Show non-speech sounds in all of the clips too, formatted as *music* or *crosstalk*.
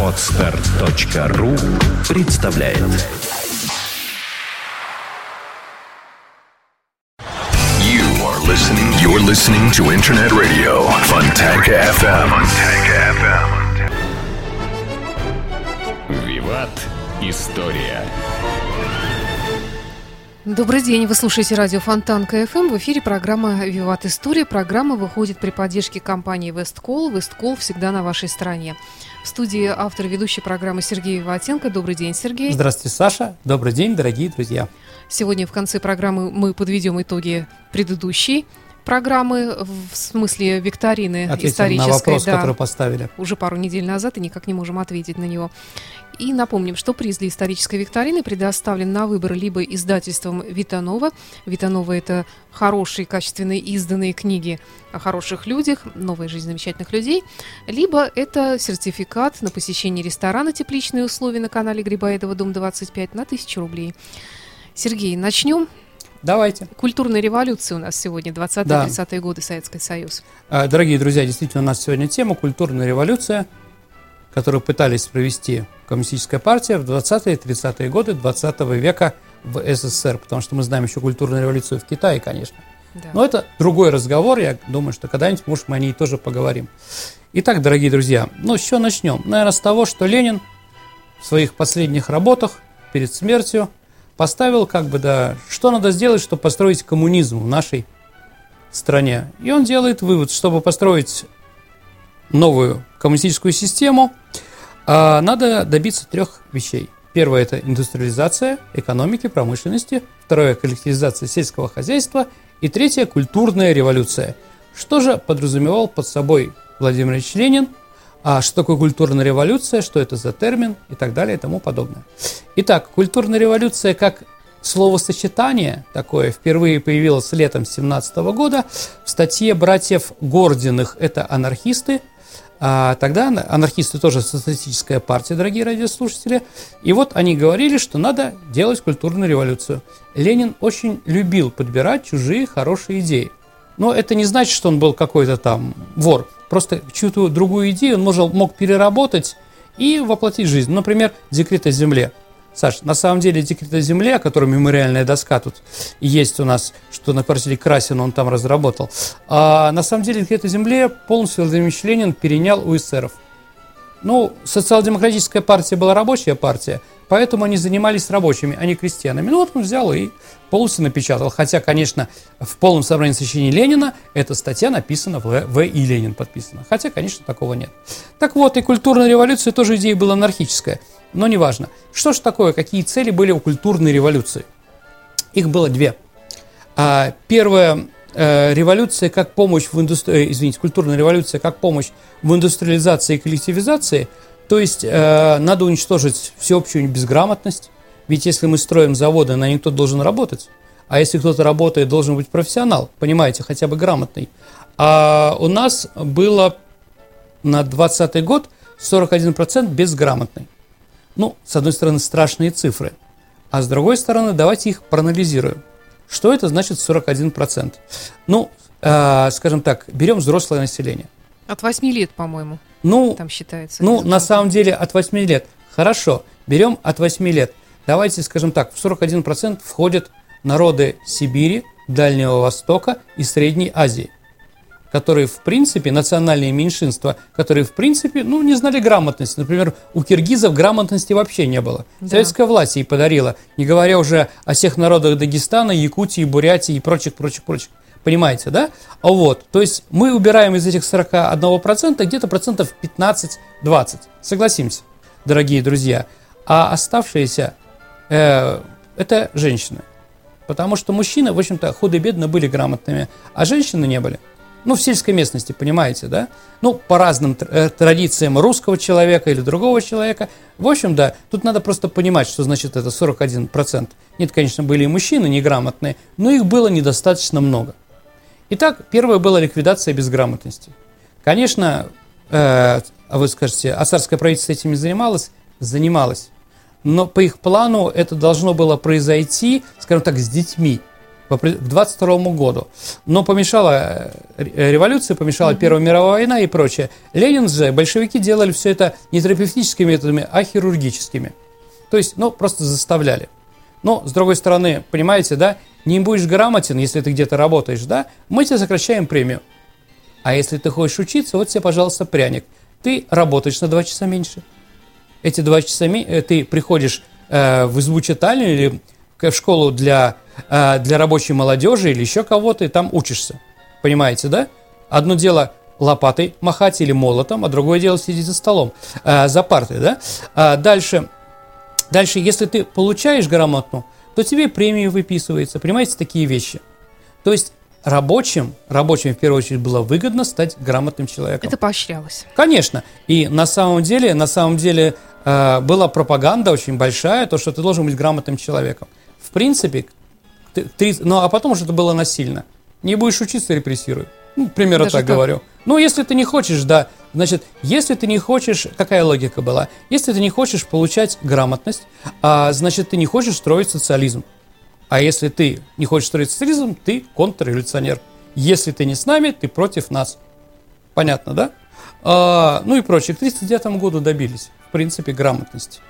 Podster.ru представляет You are listening. You're listening to Internet Radio Fontanka FM. Fontanka FM. Виват. История. Добрый день, вы слушаете радио Фонтанка FM. В эфире программа «Виват История». Программа выходит при поддержке компании «Весткол». «Весткол» всегда на вашей стороне. В студии автор ведущей программы Сергей Виватенко. Добрый день, Сергей. Здравствуйте, Саша. Добрый день, дорогие друзья. Сегодня в конце программы мы подведем итоги предыдущей программы, в смысле викторины Ответим исторической. на вопрос, да, который поставили. уже пару недель назад и никак не можем ответить на него. И напомним, что приз для исторической викторины предоставлен на выбор либо издательством Витанова. Витанова – это хорошие, качественные изданные книги о хороших людях, новая жизнь замечательных людей, либо это сертификат на посещение ресторана «Тепличные условия» на канале Грибоедова, дом 25 на 1000 рублей. Сергей, начнем. Давайте. Культурная революция у нас сегодня, 20-30-е годы, Советский Союз. А, Дорогие друзья, действительно, у нас сегодня тема «Культурная революция», которую пытались провести Коммунистическая партия в 20-е 30-е годы 20 века в СССР, потому что мы знаем еще культурную революцию в Китае, конечно. Да. Но это другой разговор, я думаю, что когда-нибудь, может, мы о ней тоже поговорим. Итак, дорогие друзья, ну, с чего начнем? Наверное, с того, что Ленин в своих последних работах перед смертью поставил, как бы, да, что надо сделать, чтобы построить коммунизм в нашей стране. И он делает вывод, чтобы построить новую коммунистическую систему, а, надо добиться трех вещей. Первое – это индустриализация экономики, промышленности. Второе – коллективизация сельского хозяйства. И третье – культурная революция. Что же подразумевал под собой Владимир Ильич Ленин? А что такое культурная революция? Что это за термин? И так далее и тому подобное. Итак, культурная революция как словосочетание такое впервые появилось летом 17 года в статье братьев Гординых. Это анархисты, а тогда анархисты тоже социалистическая партия, дорогие радиослушатели. И вот они говорили, что надо делать культурную революцию. Ленин очень любил подбирать чужие хорошие идеи. Но это не значит, что он был какой-то там вор. Просто чью-то другую идею он мог переработать и воплотить в жизнь. Например, декрет о земле. Саш, на самом деле декрет о земле, о котором мемориальная доска тут есть у нас, что на квартире Красина он там разработал, а на самом деле декрет о земле полностью Владимир Ленин перенял у эсеров. Ну, социал-демократическая партия была рабочая партия, поэтому они занимались рабочими, а не крестьянами. Ну вот он взял и полностью напечатал. Хотя, конечно, в полном собрании сочинений Ленина эта статья написана в, в и Ленин подписана. Хотя, конечно, такого нет. Так вот, и культурная революция тоже идея была анархическая. Но неважно. Что же такое, какие цели были у культурной революции? Их было две. А, первая э, революция как помощь в индустрии, извините, культурная революция как помощь в индустриализации и коллективизации, то есть э, надо уничтожить всеобщую безграмотность, ведь если мы строим заводы, на них кто-то должен работать, а если кто-то работает, должен быть профессионал, понимаете, хотя бы грамотный. А у нас было на 20 год 41% безграмотный. Ну, с одной стороны, страшные цифры, а с другой стороны, давайте их проанализируем. Что это значит 41%? Ну, э, скажем так, берем взрослое население. От 8 лет, по-моему, Ну, там считается. ну, на самом деле от 8 лет. Хорошо, берем от 8 лет. Давайте, скажем так, в 41% входят народы Сибири, Дальнего Востока и Средней Азии, которые, в принципе, национальные меньшинства, которые, в принципе, ну, не знали грамотности. Например, у киргизов грамотности вообще не было. Да. Советская власть ей подарила, не говоря уже о всех народах Дагестана, Якутии, Бурятии и прочих, прочих, прочих. Понимаете, да? А Вот, то есть мы убираем из этих 41% где-то процентов 15-20. Согласимся, дорогие друзья. А оставшиеся э, это женщины. Потому что мужчины, в общем-то, худо-бедно были грамотными, а женщины не были. Ну, в сельской местности, понимаете, да? Ну, по разным э, традициям русского человека или другого человека. В общем, да, тут надо просто понимать, что значит это 41%. Нет, конечно, были и мужчины неграмотные, но их было недостаточно много. Итак, первое было ликвидация безграмотности. Конечно, э, а вы скажете, а царское правительство этим не занималось? Занималось. Но по их плану это должно было произойти, скажем так, с детьми к 22 году. Но помешала э, революция, помешала Первая мировая война и прочее. Ленин же, большевики делали все это не терапевтическими методами, а хирургическими. То есть, ну, просто заставляли. Но, с другой стороны, понимаете, да, не будешь грамотен, если ты где-то работаешь, да, мы тебе сокращаем премию. А если ты хочешь учиться, вот тебе, пожалуйста, пряник. Ты работаешь на два часа меньше. Эти два часа э, ты приходишь э, в избу читальню или в школу для, э, для рабочей молодежи или еще кого-то, и там учишься. Понимаете, да? Одно дело лопатой махать или молотом, а другое дело сидеть за столом, э, за партой, да? А дальше, дальше, если ты получаешь грамотно, то тебе премию выписывается, понимаете, такие вещи. То есть рабочим, рабочим в первую очередь было выгодно стать грамотным человеком. Это поощрялось. Конечно. И на самом деле, на самом деле э, была пропаганда очень большая, то, что ты должен быть грамотным человеком. В принципе, ты- ты- ну а потом уже это было насильно. Не будешь учиться, репрессируй. Ну, примерно Даже так, так? говорю. Ну, если ты не хочешь, да. Значит, если ты не хочешь, какая логика была? Если ты не хочешь получать грамотность, а, значит, ты не хочешь строить социализм. А если ты не хочешь строить социализм, ты контрреволюционер. Если ты не с нами, ты против нас. Понятно, да? А, ну и прочее. К 1939 году добились, в принципе, грамотности.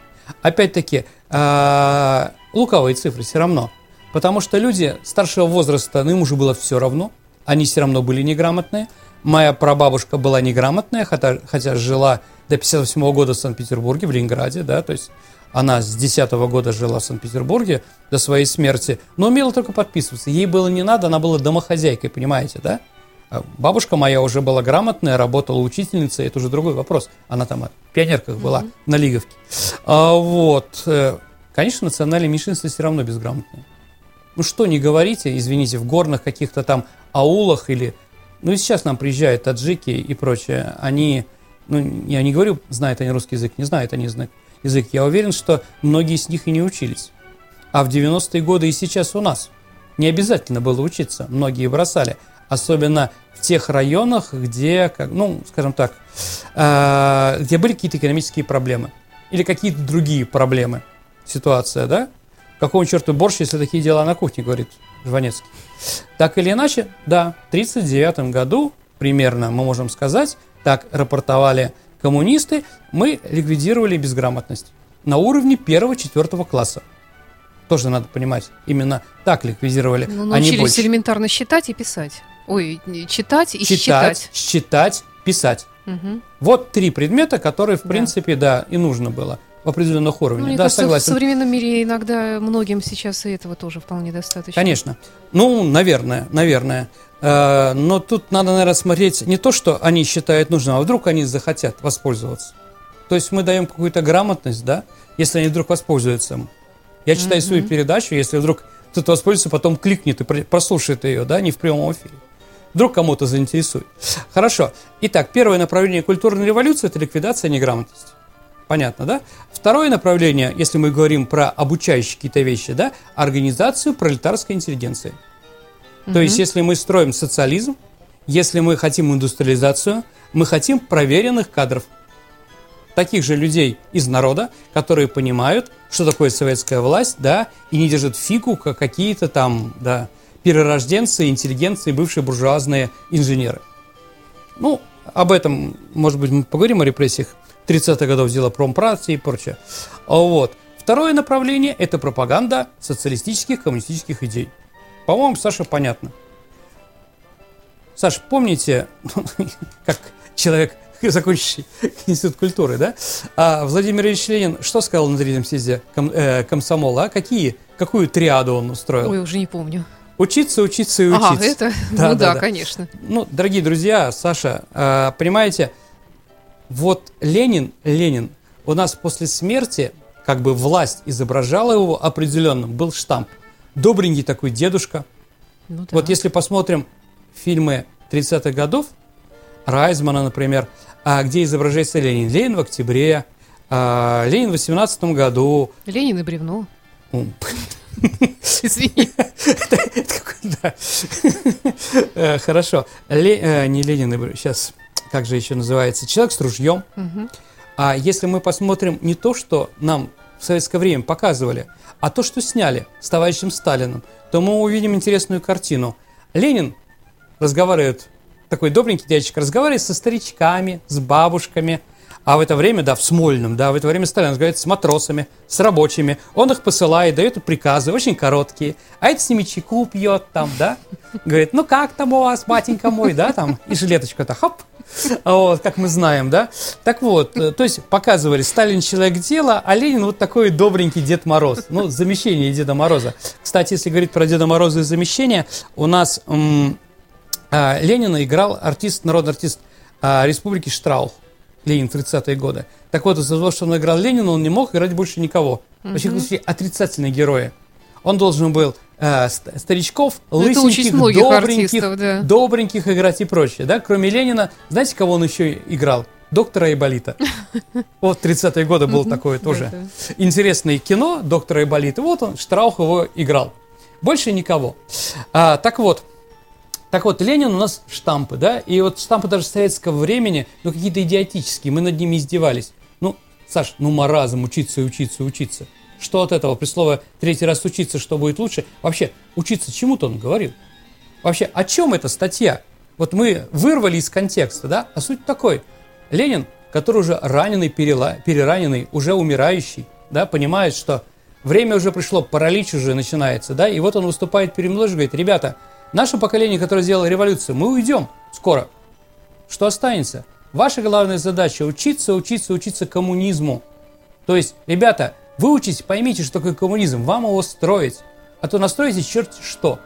Опять-таки, а, луковые цифры все равно. Потому что люди старшего возраста, ну им уже было все равно. Они все равно были неграмотные. Моя прабабушка была неграмотная, хотя, хотя жила до 58 года в Санкт-Петербурге, в Ленинграде, да, то есть она с 10 года жила в Санкт-Петербурге до своей смерти, но умела только подписываться. Ей было не надо, она была домохозяйкой, понимаете, да? А Бабушка моя уже была грамотная, работала учительницей, это уже другой вопрос. Она там в пионерках была, на Лиговке. А, вот. э, Конечно, национальные меньшинства все равно безграмотные. Ну что не говорите, извините, в горных каких-то там аулах или... Ну и сейчас нам приезжают таджики и прочее. Они, ну я не говорю, знают они русский язык, не знают они язык. Я уверен, что многие из них и не учились. А в 90-е годы и сейчас у нас не обязательно было учиться. Многие бросали. Особенно в тех районах, где, как, ну, скажем так, э, где были какие-то экономические проблемы. Или какие-то другие проблемы. Ситуация, да? Какого черту борщ, если такие дела на кухне, говорит Жванецкий. Так или иначе, да, в 1939 году, примерно, мы можем сказать, так рапортовали коммунисты, мы ликвидировали безграмотность на уровне первого-четвертого класса. Тоже надо понимать, именно так ликвидировали, Ну, а не научились больше. элементарно считать и писать. Ой, читать и Читать, считать. считать, писать. Мгм. Вот три предмета, которые, в Да. принципе, да, и нужно было в определенных Ну, уровнях. мне да, кажется, в согласен. современном мире иногда многим сейчас и этого тоже вполне достаточно. Конечно. Ну, наверное, наверное. Э, Но тут надо, наверное, смотреть не то, что они считают нужным, а вдруг они захотят воспользоваться. То есть мы даем какую-то грамотность, да, если они вдруг воспользуются. Я читаю свою передачу, если вдруг кто-то воспользуется, потом кликнет и про- прослушает ее, да, не в прямом эфире. Вдруг кому-то заинтересует. Хорошо. Итак, первое направление культурной революции – это ликвидация неграмотности. Понятно, да? Второе направление, если мы говорим про обучающие какие-то вещи, да, организацию пролетарской интеллигенции. То есть, если мы строим социализм, если мы хотим индустриализацию, мы хотим проверенных кадров. Таких же людей из народа, которые понимают, что такое советская власть, да, и не держат фигу, как какие-то там, да, перерожденцы, интеллигенции, бывшие буржуазные инженеры. Ну, об этом, может быть, мы поговорим о репрессиях 30-х годов дела промпартии и прочее. А Вот. Второе направление – это пропаганда социалистических, коммунистических идей. По-моему, Саша, понятно. Саш, помните, *laughs* как человек, закончивший *laughs* институт культуры, да? А Владимир Ильич Ленин что сказал на третьем съезде ком- э, комсомола? А какие, какую триаду он устроил? Ой, уже не помню. Учиться, учиться и учиться. Ага, это? *laughs* Да, ну да, да, да. конечно. Ну, дорогие друзья, Саша, э, понимаете, вот Ленин, Ленин, у нас после смерти, как бы власть изображала его определенным, был штамп. Добренький такой дедушка. Ну да. Вот если посмотрим фильмы 30-х годов, Райзмана, например, а, где изображается Ленин. Ленин в октябре, а, Ленин в 18 году. Ленин и бревно. *laughs* Извини. *laughs* Э, Хорошо. Э, Не Ленин, сейчас, как же еще называется? Человек с ружьем. А если мы посмотрим не то, что нам в советское время показывали, а то, что сняли с товарищем Сталиным, то мы увидим интересную картину. Ленин разговаривает, такой добренький дядечка, разговаривает со старичками, с бабушками, а в это время, да, в Смольном, да, в это время Сталин разговаривает с матросами, с рабочими. Он их посылает, дает приказы, очень короткие. А это с ними чайку пьет там, да. Говорит, ну как там у вас, батенька мой, да, там, и жилеточка-то, хоп, *laughs* вот, как мы знаем, да. Так вот, э, то есть показывали, Сталин человек дела, а Ленин вот такой добренький Дед Мороз. Ну, замещение Деда Мороза. Кстати, если говорить про Деда Мороза и замещение, у нас м, а, Ленина играл артист, народный артист а, Республики Штраух. Ленин 30-е годы. Так вот, из-за того, что он играл Ленина, он не мог играть больше никого. Вообще, mm отрицательные герои. Он должен был э, старичков, Ну, это лысеньких, добреньких, да. добреньких играть и прочее. Да? Кроме Ленина, знаете, кого он еще играл? Доктора Айболита. *laughs* Вот 30-е годы было такое тоже. Интересное кино доктора Айболита. Вот он, Штраух его играл. Больше никого. А, так вот, так вот, Ленин у нас штампы, да, и вот штампы даже советского времени, ну, какие-то идиотические, мы над ними издевались. Ну, Саш, ну, маразм, учиться и учиться, учиться. Что от этого? При слове третий раз учиться, что будет лучше? Вообще, учиться чему-то он говорил. Вообще, о чем эта статья? Вот мы вырвали из контекста, да? А суть такой. Ленин, который уже раненый, перела- перераненный, уже умирающий, да, понимает, что время уже пришло, паралич уже начинается, да, и вот он выступает перед молодежью и говорит, ребята, наше поколение, которое сделало революцию, мы уйдем скоро. Что останется? Ваша главная задача учиться, учиться, учиться коммунизму. То есть, ребята, выучите, поймите, что такое коммунизм, вам его строить. А то настроите черт что.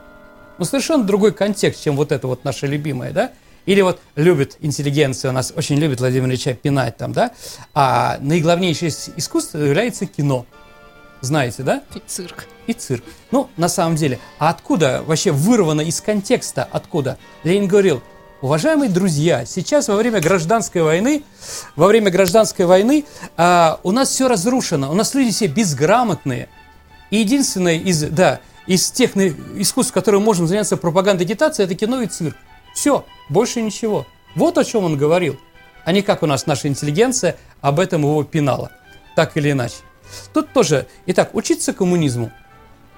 Ну, совершенно другой контекст, чем вот это вот наше любимое, да? Или вот любит интеллигенция, у нас очень любит Владимир Ильича пинать там, да? А наиглавнейшее искусство является кино. Знаете, да? Цирк. и цирк. Ну, на самом деле, а откуда вообще вырвано из контекста, откуда? Ленин говорил, уважаемые друзья, сейчас во время гражданской войны, во время гражданской войны а, у нас все разрушено, у нас люди все безграмотные. И единственное из, да, из тех искусств, которым можем заняться пропагандой агитации, это кино и цирк. Все, больше ничего. Вот о чем он говорил, а не как у нас наша интеллигенция об этом его пинала, так или иначе. Тут тоже, итак, учиться коммунизму.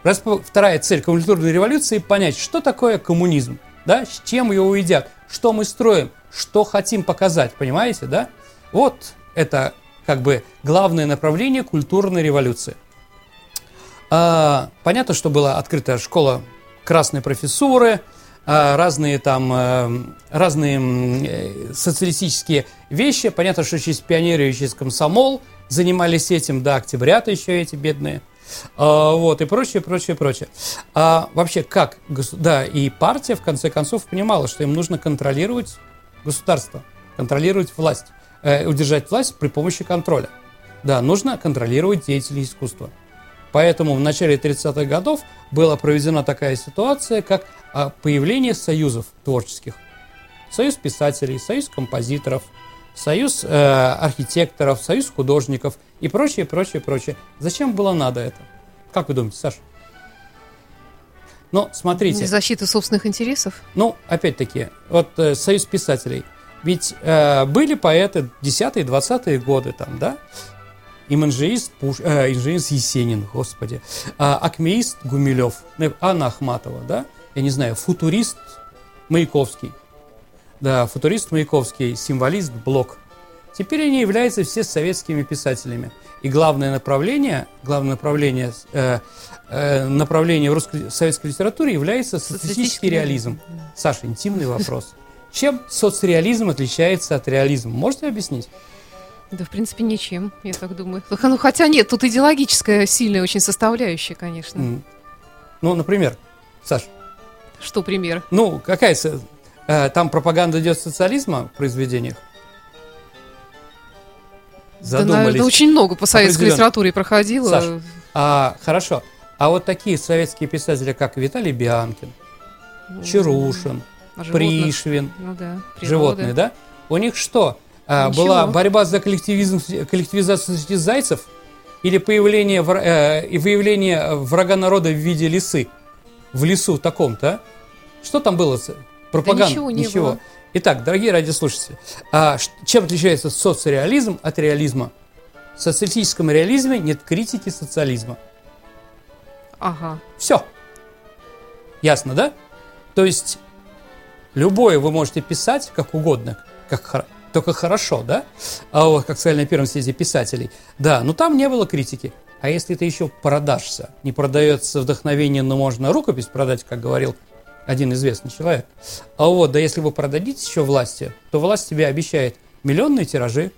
Вторая цель культурной революции – понять, что такое коммунизм, да, с чем его едят, что мы строим, что хотим показать, понимаете, да? Вот это как бы главное направление культурной революции. А, понятно, что была открыта школа красной профессуры, а, разные там э, разные э, социалистические вещи. Понятно, что через пионеры и через комсомол занимались этим, да, октябрята еще эти бедные. А, вот, и прочее, прочее, прочее. А вообще, как, да, и партия, в конце концов, понимала, что им нужно контролировать государство, контролировать власть, э, удержать власть при помощи контроля. Да, нужно контролировать деятелей искусства. Поэтому в начале 30-х годов была проведена такая ситуация, как а, появление союзов творческих. Союз писателей, союз композиторов, союз э, архитекторов, союз художников и прочее, прочее, прочее. Зачем было надо это? Как вы думаете, Саша? Ну, смотрите. Для защиты собственных интересов. Ну, опять-таки, вот э, Союз писателей. Ведь э, были поэты 10-е, 20-е годы там, да? Иманжиист, Пуш... э, инженерист Есенин, господи. А, акмеист Гумилев, э, Анна Ахматова, да? Я не знаю, футурист Маяковский. Да, футурист Маяковский, символист Блок. Теперь они являются все советскими писателями. И главное направление, главное направление, э, э, направление в русской советской литературе является социалистический реализм. Саша, интимный вопрос. Чем соцреализм отличается от реализма? Можете объяснить? Да, в принципе, ничем, я так думаю. Ну, хотя нет, тут идеологическая сильная очень составляющая, конечно. М. Ну, например, Саш, Что пример? ну, какая там пропаганда идет социализма в произведениях? Да, наверное, очень много по советской литературе проходило. Саш, А, хорошо. А вот такие советские писатели, как Виталий Бианкин, Чарушин, А животных? Пришвин, Ну да, природа. животные, да? У них что? А, была борьба за коллективизм, коллективизацию среди зайцев или появление э, выявление врага народа в виде лисы в лесу таком-то? а? Что там было? Пропаганда? ничего не было. Итак, дорогие радиослушатели, а чем отличается соцреализм от реализма? В социалистическом реализме нет критики социализма. Ага. Все. Ясно, да? То есть любое вы можете писать как угодно, как только хорошо, да? А вот как сказали на первом съезде писателей. Да, но там не было критики. А если ты еще продашься, не продается вдохновение, но можно рукопись продать, как говорил один известный человек. А вот, да если вы продадите еще власти, то власть тебе обещает миллионные тиражи,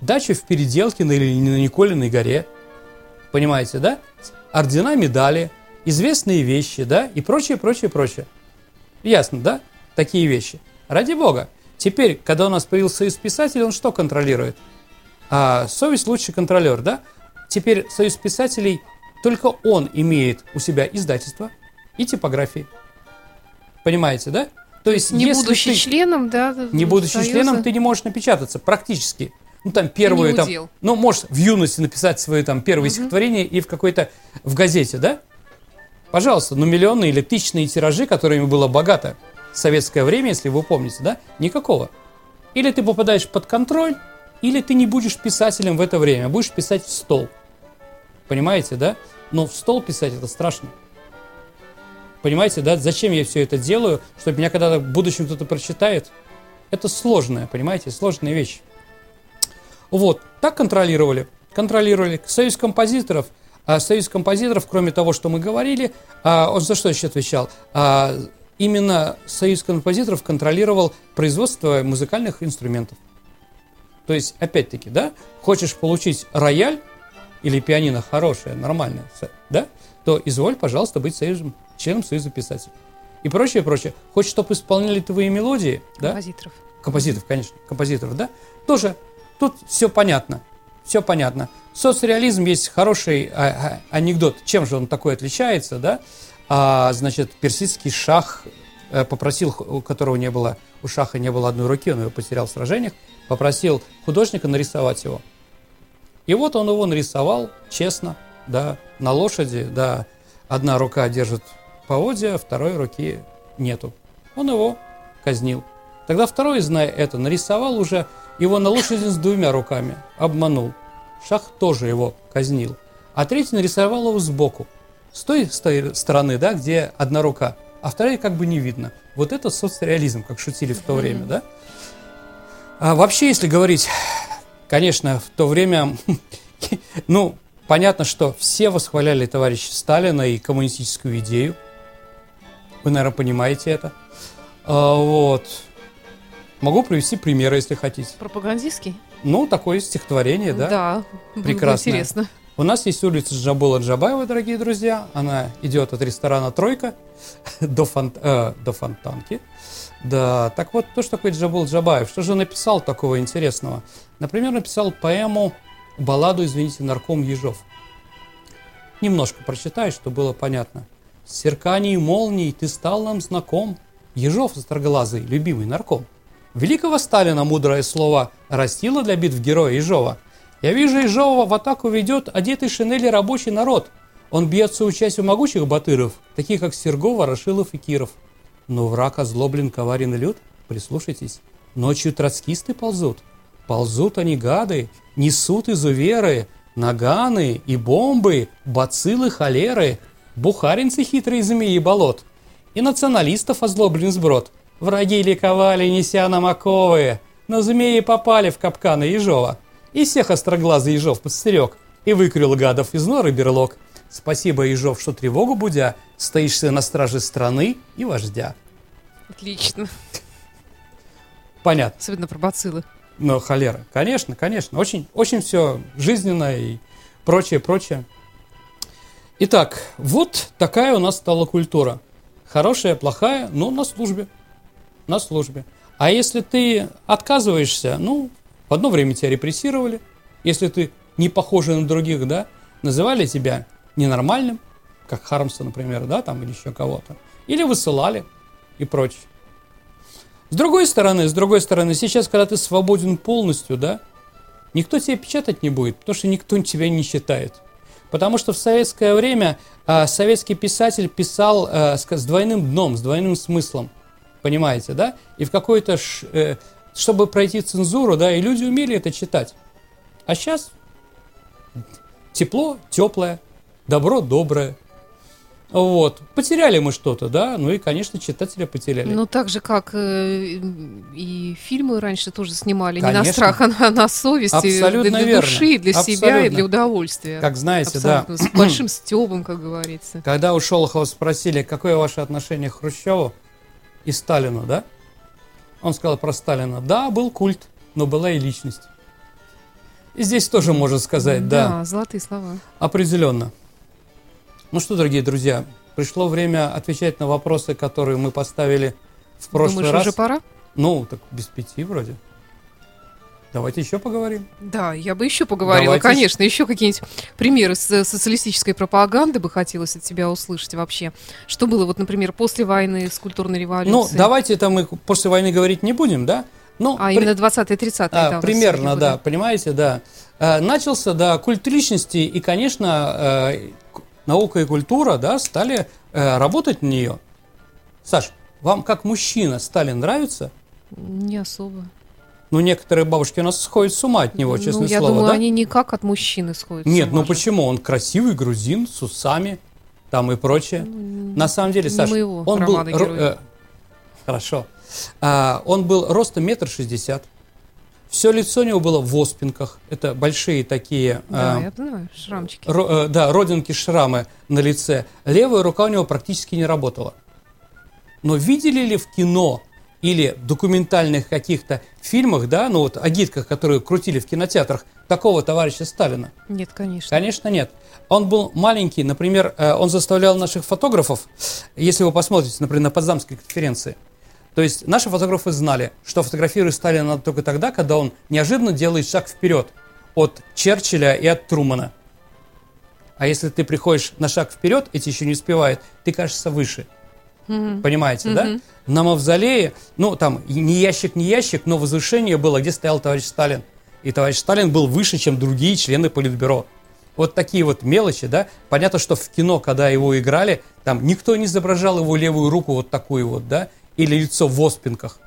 дачу в Переделке на, или на Николиной горе, понимаете, да? Ордена, медали, известные вещи, да, и прочее, прочее, прочее. Ясно, да? Такие вещи. Ради бога. Теперь, когда у нас появился союз писателей, он что контролирует? А, совесть лучший контролер, да? Теперь союз писателей, только он имеет у себя издательство и типографии. Понимаете, да? То есть, Не если будучи ты- членом, да, не будучи Союза. членом, ты не можешь напечататься практически. Ну, там первые, там, ну, можешь в юности написать свои там первые стихотворения и в какой-то, в газете, да? Пожалуйста, ну, миллионные или тысячные тиражи, которыми было богато в советское время, если вы помните, да? Никакого. Или ты попадаешь под контроль, или ты не будешь писателем в это время, будешь писать в стол. Понимаете, да? Но в стол писать это страшно. Понимаете, да? Зачем я все это делаю? Чтобы меня когда-то в будущем кто-то прочитает? Это сложная, понимаете, сложная вещь. Вот, так контролировали. Контролировали. Союз композиторов. А Союз композиторов, кроме того, что мы говорили, а, он за что еще отвечал? А, именно Союз композиторов контролировал производство музыкальных инструментов. То есть, опять-таки, да, хочешь получить рояль или пианино хорошее, нормальное, да, то изволь, пожалуйста, быть союзом, членом Союза писателей. И прочее, прочее. Хочешь, чтобы исполняли твои мелодии, да, композиторов. композиторов, конечно, композиторов, да, тоже тут все понятно, все понятно. Соцреализм есть хороший а, а, анекдот. Чем же он такой отличается, да? А, значит, персидский шах э, попросил, у которого не было, у шаха не было одной руки, он ее потерял в сражениях, попросил художника нарисовать его. И вот он его нарисовал честно, да, на лошади, да, одна рука держит поводья, второй руки нету. Он его казнил. Тогда второй, зная это, нарисовал уже его на лошади с двумя руками, обманул. Шах тоже его казнил. А третий нарисовал его сбоку, с той сто- стороны, да, где одна рука, а вторая как бы не видно. Вот это соцреализм, как шутили в то время, да? А вообще, если говорить, конечно, в то время, *laughs* ну, понятно, что все восхваляли товарища Сталина и коммунистическую идею. Вы, наверное, понимаете это. А, вот. Могу привести примеры, если хотите. Пропагандистский? Ну, такое стихотворение, да? Да. Прекрасное. Интересно. У нас есть улица Джабула Джабаева, дорогие друзья. Она идет от ресторана «Тройка» *laughs* до, фон- э, до Фонтанки. Да, так вот, кто же такой Джабул Джабаев? Что же он написал такого интересного? Например, написал поэму «Балладу, извините, нарком Ежов». Немножко прочитай, чтобы было понятно. С молний ты стал нам знаком, Ежов остроглазый, любимый нарком. Великого Сталина мудрое слово растило для битв героя Ежова. Я вижу Ежова в атаку ведет одетый шинели рабочий народ. Он бьется участью могучих батыров, таких как Сергова, Рашилов и Киров. Но враг озлоблен, коварен и лют. Прислушайтесь. Ночью троцкисты ползут. Ползут они, гады, несут изуверы, наганы и бомбы, бациллы, холеры, бухаринцы хитрые змеи болот. И националистов озлоблен сброд. Враги ликовали, неся нам оковы, но змеи попали в капканы Ежова. И всех остроглазый Ежов подстерег, и выкрыл гадов из норы берлог. Спасибо, Ежов, что тревогу будя, стоишься на страже страны и вождя. Отлично. Понятно. Особенно про бациллы. Но холера. Конечно, конечно. Очень, очень все жизненно и прочее, прочее. Итак, вот такая у нас стала культура. Хорошая, плохая, но на службе. На службе. А если ты отказываешься, ну, в одно время тебя репрессировали. Если ты не похожий на других, да, называли тебя ненормальным, как Хармса, например, да, там, или еще кого-то. Или высылали и прочее. С другой стороны, с другой стороны, сейчас, когда ты свободен полностью, да, никто тебя печатать не будет, потому что никто тебя не читает. Потому что в советское время а, советский писатель писал а, с, с двойным дном, с двойным смыслом. Понимаете, да? И в какой-то, э, чтобы пройти цензуру, да, и люди умели это читать. А сейчас тепло, теплое, добро, доброе. Вот. Потеряли мы что-то, да, ну и, конечно, читателя потеряли. Ну, так же, как э, и фильмы раньше тоже снимали не на Конечно. страх, а на, на совесть, и Абсолютно для верно. души, для себя и Абсолютно. для удовольствия. как знаете, да, Абсолютно, с большим стебом, как говорится. когда у Шолохова спросили, какое ваше отношение к Хрущеву и Сталину, да? Он сказал про Сталина, да, был культ, но была и личность. И здесь тоже можно сказать, да. золотые слова. Определенно. Ну что, дорогие друзья, пришло время отвечать на вопросы, которые мы поставили в прошлый Думаешь, раз. уже пора? Ну, так без пяти вроде. Давайте еще поговорим. Да, я бы еще поговорила, Давайте конечно, еще какие-нибудь примеры с- социалистической пропаганды бы хотелось от тебя услышать вообще. Что было, вот, например, после войны с культурной Ну, революцией? давайте это мы после войны говорить не будем, да? Ну, А при- именно 20-30-е а, давности примерно, да, понимаете, да. Э, начался, да, культ личности, и, конечно, э, наука и культура, да, стали э, работать на нее. Саш, вам как мужчина Сталин нравится? Не особо. Ну, некоторые бабушки у нас сходят с ума от него, ну, честное я слово, думаю, да? они никак от мужчины сходят. с Нет, ума ну же. почему? Он красивый грузин с усами, там и прочее. На самом деле, не Саш, моего он был... э, хорошо. А, он был ростом метр шестьдесят. Все лицо у него было в оспинках. Это большие такие... Да, а, я понимаю, шрамчики. ро- э, да, родинки, шрамы на лице. Левая рука у него практически не работала. Но видели ли в кино или документальных каких-то фильмах, да, ну вот агитках, которые крутили в кинотеатрах, такого товарища Сталина? Нет, конечно. Конечно, нет. Он был маленький, например, э, он заставлял наших фотографов, если вы посмотрите, например, на Потсдамской конференции, то есть наши фотографы знали, что фотографировать Сталина надо только тогда, когда он неожиданно делает шаг вперед от Черчилля и от Трумана. А если ты приходишь на шаг вперед, эти еще не успевают, ты кажешься выше. Понимаете, да? На мавзолее, ну там не ящик, не ящик, но возвышение было, где стоял товарищ Сталин. И товарищ Сталин был выше, чем другие члены Политбюро. Вот такие вот мелочи, да. Понятно, что в кино, когда его играли, там никто не изображал его левую руку вот такую вот, да, или лицо в оспинках.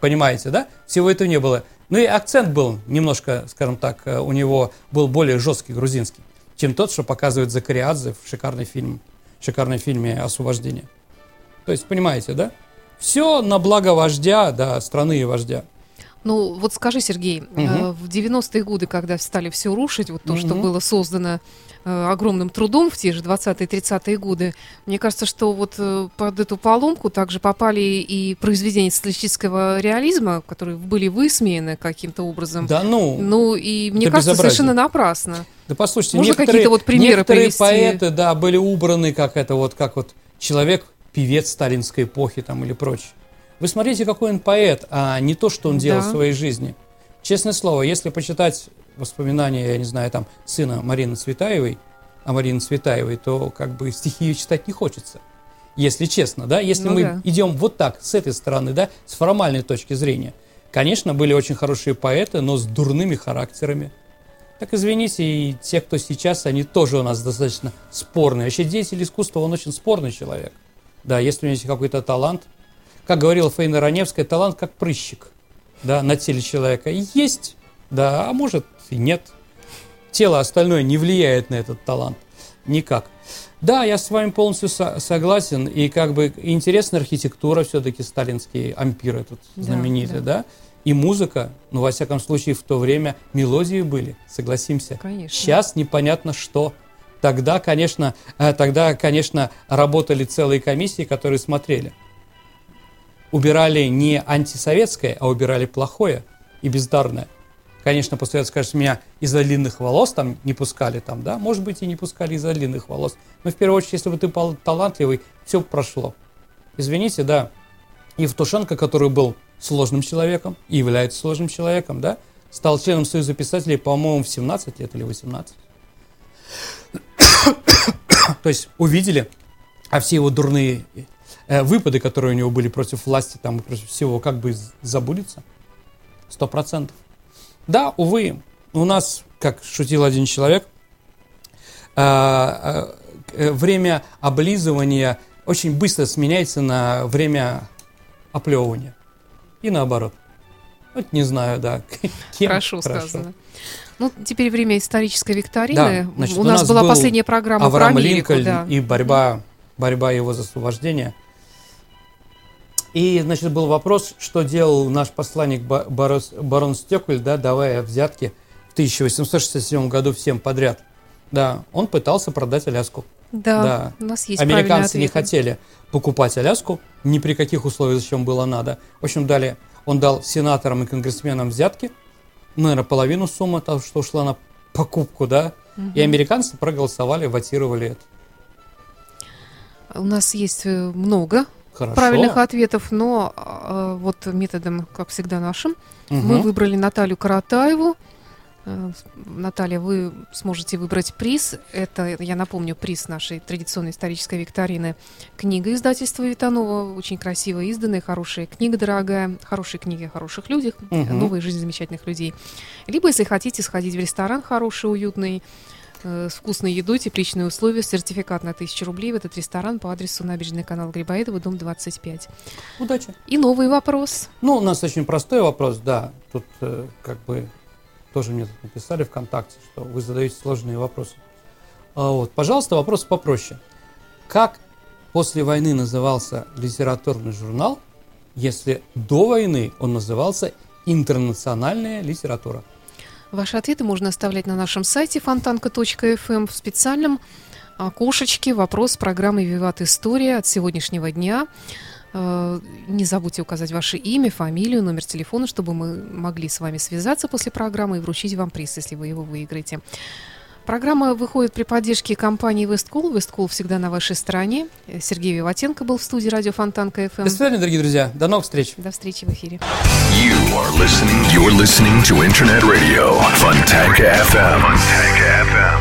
Понимаете, да? Всего этого не было. Ну и акцент был немножко, скажем так, э, у него был более жесткий грузинский, чем тот, что показывает Закариадзе в шикарный фильм, шикарном фильме «Освобождение». То есть, понимаете, да? Все на благо вождя, да, страны и вождя. Ну, вот скажи, Сергей, э, в 90-е годы, когда стали все рушить, вот то, что Мгм. было создано огромным трудом в те же 20-е, 30-е годы, мне кажется, что вот э, под эту поломку также попали и произведения социалистического реализма, которые были высмеяны каким-то образом. Да ну, Ну, и мне Это кажется, безобразие. совершенно напрасно. да послушайте, можно некоторые, какие-то вот примеры некоторые привести? поэты, да, были убраны как это вот, как вот человек, певец сталинской эпохи там или прочее. Вы смотрите, какой он поэт, а не то, что он делал Да. в своей жизни. Честное слово, если почитать воспоминания, я не знаю, там, сына Марины Цветаевой, а Марины Цветаевой, то как бы стихи ее читать не хочется. Если честно, да, если Ну мы да. идем вот так, с этой стороны, да, с формальной точки зрения. Конечно, были очень хорошие поэты, но с дурными характерами. Так извините, и те, кто сейчас, они тоже у нас достаточно спорные. Вообще деятель искусства, он очень спорный человек. Да, если у него есть какой-то талант, как говорила Фаина Раневская, талант как прыщик, да, на теле человека. Есть, да, а может и нет. Тело остальное не влияет на этот талант никак. Да, я с вами полностью со- согласен. И как бы интересная архитектура все-таки сталинский ампир этот Да, знаменитый, да. да. И музыка, ну, во всяком случае, в то время мелодии были, согласимся. Конечно. Сейчас непонятно что. Тогда, конечно, э, тогда, конечно, работали целые комиссии, которые смотрели. Убирали не антисоветское, а убирали плохое и бездарное. Конечно, после этого скажешь, меня из-за длинных волос там не пускали, там, да, может быть, и не пускали из-за длинных волос. Но в первую очередь, если бы ты пол- талантливый, все прошло. Извините, да, Евтушенко, который был сложным человеком и является сложным человеком, да, стал членом Союза писателей, по-моему, в 17 лет или 18. То есть увидели, а все его дурные э, выпады, которые у него были против власти, там, против всего, как бы забудется. Сто процентов. Да, увы, у нас, как шутил один человек, а, э, э, время облизывания очень быстро сменяется на время оплевывания. И наоборот. Вот не знаю, да. *laughs* кем. Хорошо, сказано. Ну, теперь время исторической викторины. Да, значит, у нас, была был последняя программа Авраам про Америку, Линкольн да. и борьба борьба его за освобождение. И, значит, был вопрос, что делал наш посланник Борос, барон Стекуль, да, давая взятки в 1867 году всем подряд. Да, он пытался продать Аляску. Да, да. у нас есть Американцы не хотели покупать Аляску ни при каких условиях, зачем было надо. В общем, дали, он дал сенаторам и конгрессменам взятки, наверное, половину суммы, того, что ушла на покупку, да, угу. и американцы проголосовали, ватировали это. У нас есть э, много Хорошо. правильных ответов, но э, вот методом, как всегда, нашим, угу. мы выбрали Наталью Каратаеву. Э, Наталья, вы сможете выбрать приз. Это, я напомню, приз нашей традиционной исторической викторины. Книга издательства Витанова, очень красиво изданная, хорошая книга, дорогая, хорошие книги о хороших людях, угу. новая жизнь замечательных людей. Либо, если хотите, сходить в ресторан хороший, уютный, с вкусной едой, тепличные условия, сертификат на 1000 рублей в этот ресторан по адресу набережный канал Грибоедова, дом 25. Удачи. И новый вопрос. Ну, у нас очень простой вопрос, да. Тут э, как бы тоже мне тут написали ВКонтакте, что вы задаете сложные вопросы. А вот, пожалуйста, вопрос попроще. Как после войны назывался литературный журнал, если до войны он назывался «Интернациональная литература»? Ваши ответы можно оставлять на нашем сайте фонтанка.фм эм в специальном окошечке «Вопрос» программы «Виват История» от сегодняшнего дня. Э, не забудьте указать ваше имя, фамилию, номер телефона, чтобы мы могли с вами связаться после программы и вручить вам приз, если вы его выиграете. Программа выходит при поддержке компании Весткол. Весткол всегда на вашей стороне. Сергей Виватенко был в студии радио Фонтанка FM. До свидания, дорогие друзья. До новых встреч. До встречи в эфире. You are listening, you're listening to Internet Radio Fontanka FM. Fontanka FM.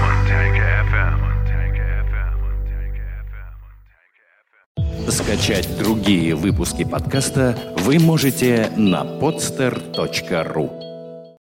Скачать другие выпуски подкаста вы можете на podster.ru